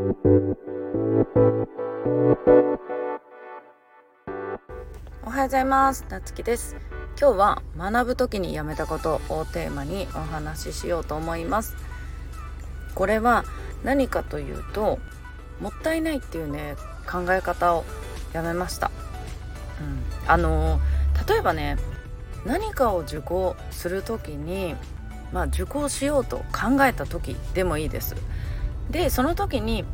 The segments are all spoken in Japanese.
おはようございます。なつきです。今日は学ぶ時にやめたことをテーマにお話ししようと思います。これは何かというともったいないっていうね考え方をやめました、うん、あの例えばね何かを受講する時にまあ受講しようと考えた時でもいいです。でその時に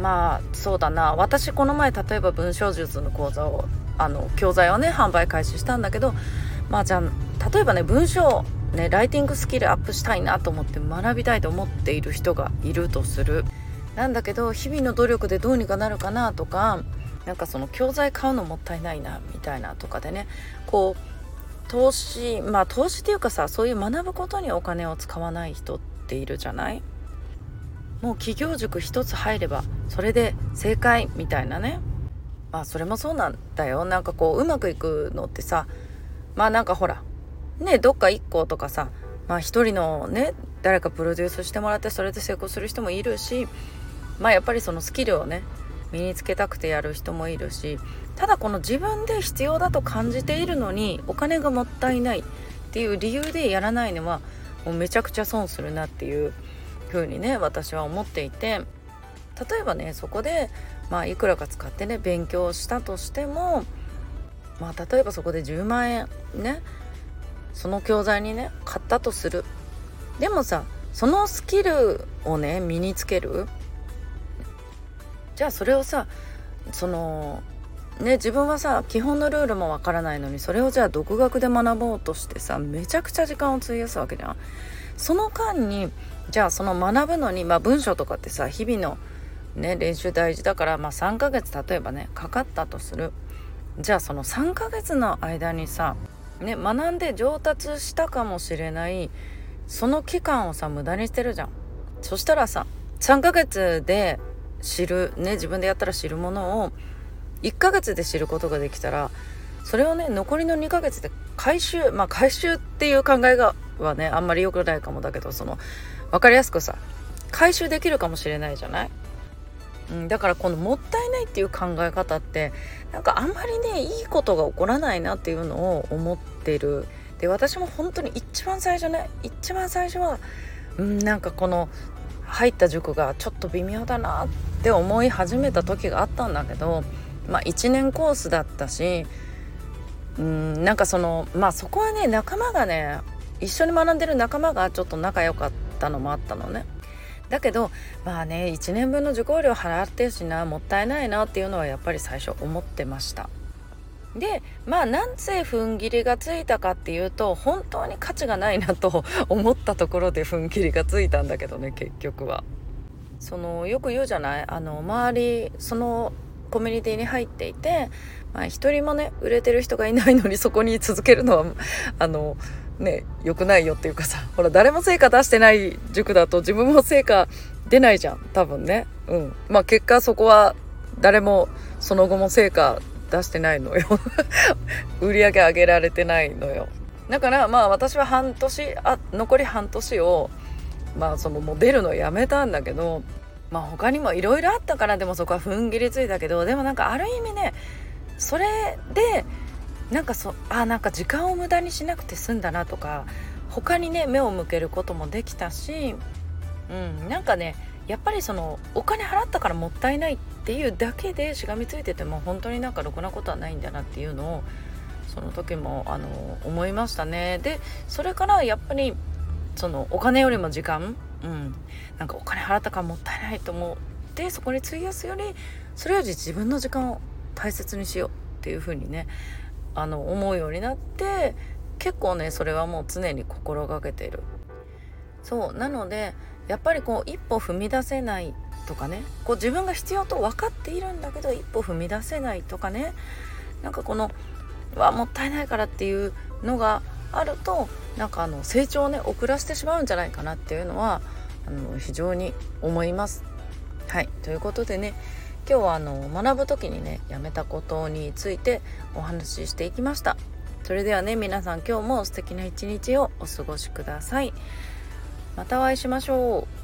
まあそうだな。私この前例えば文章術の講座をあの教材をね販売開始したんだけどまあじゃあ例えばね文章ねライティングスキルアップしたいなと思って学びたいと思っている人がいるとする。なんだけど日々の努力でどうにかなるかなとかなんかその教材買うのもったいないなみたいなとかでねこう投資まあ投資っていうかさそういう学ぶことにお金を使わない人っているじゃない？もう企業塾一つ入ればそれで正解みたいなね。まあそれもそうなんだよ。なんかこううまくいくのってさまあなんかほらねどっか1個とかさまあ一人のね誰かプロデュースしてもらってそれで成功する人もいるしまあやっぱりそのスキルをね身につけたくてやる人もいるしただこの自分で必要だと感じているのにお金がもったいないっていう理由でやらないのはもうめちゃくちゃ損するなっていう風にね私は思っていて例えばねそこでまあいくらか使ってね勉強したとしてもまあ例えばそこで10万円ねその教材にね買ったとするでもさそのスキルをね身につけるじゃあそれをさそのね自分はさ基本のルールもわからないのにそれをじゃあ独学で学ぼうとしてさめちゃくちゃ時間を費やすわけじゃん。その間にじゃあその学ぶのに、まあ、文章とかってさ日々の、ね、練習大事だから、まあ、3ヶ月例えばねかかったとするじゃあその3ヶ月の間にさ、ね、学んで上達したかもしれないその期間をさ無駄にしてるじゃん。そしたらさ3ヶ月で知るね自分でやったら知るものを1ヶ月で知ることができたらそれをね残りの2ヶ月で回収まあ回収っていう考えがはねあんまり良くないかもだけどその分かりやすくさ回収できるかもしれないじゃない、うん、だからこのもったいないっていう考え方ってなんかあんまりねいいことが起こらないなっていうのを思ってる。で私も本当に一番最初ね一番最初は、うん、なんかこの入った塾がちょっと微妙だなって思い始めた時があったんだけどまあ1年コースだったしうんなんかそのまあそこはね仲間がね一緒に学んでる仲間がちょっと仲良かったのもあったのね。だけどまあね1年分の受講料払ってるしなもったいないなっていうのはやっぱり最初思ってました。でまあなんせ踏ん切りがついたかっていうと本当に価値がないなと 思ったところで踏ん切りがついたんだけどね結局は。そのよく言うじゃない？あの周りそのコミュニティに入っていて、まあ、一人もね売れてる人がいないのにそこに続けるのはあのね良くないよっていうかさほら誰も成果出してない塾だと自分も成果出ないじゃん多分ね。うん。まあ結果そこは誰もその後も成果出してないのよ。売り上げ上げられてないのよ。だからまあ私は半年あ残り半年をまあそのもう出るのやめたんだけどまあ他にもいろいろあったからでもそこは踏ん切りついたけどでもなんかある意味ねそれでなんかそあなんか時間を無駄にしなくて済んだなとか他にね目を向けることもできたし、うん、なんかねやっぱりそのお金払ったからもったいないっていうだけでしがみついてても本当になんかろくなことはないんだなっていうのをその時もあの思いましたね。でそれからやっぱりそのお金よりも時間、うん、なんかお金払ったからもったいないと思ってそこに費やすよりそれより自分の時間を大切にしようっていう風にねあの思うようになって結構ねそれはもう常に心がけてるそうなのでやっぱりこう一歩踏み出せないとかねこう自分が必要と分かっているんだけど一歩踏み出せないとかねなんかこのわもったいないからっていうのがあるとなんかあの成長をね遅らせてしまうんじゃないかなっていうのはあの非常に思います。はいということでね今日はあの学ぶ時にねやめたことについてお話ししていきました。それではね皆さん今日も素敵な一日をお過ごしください。またお会いしましょう。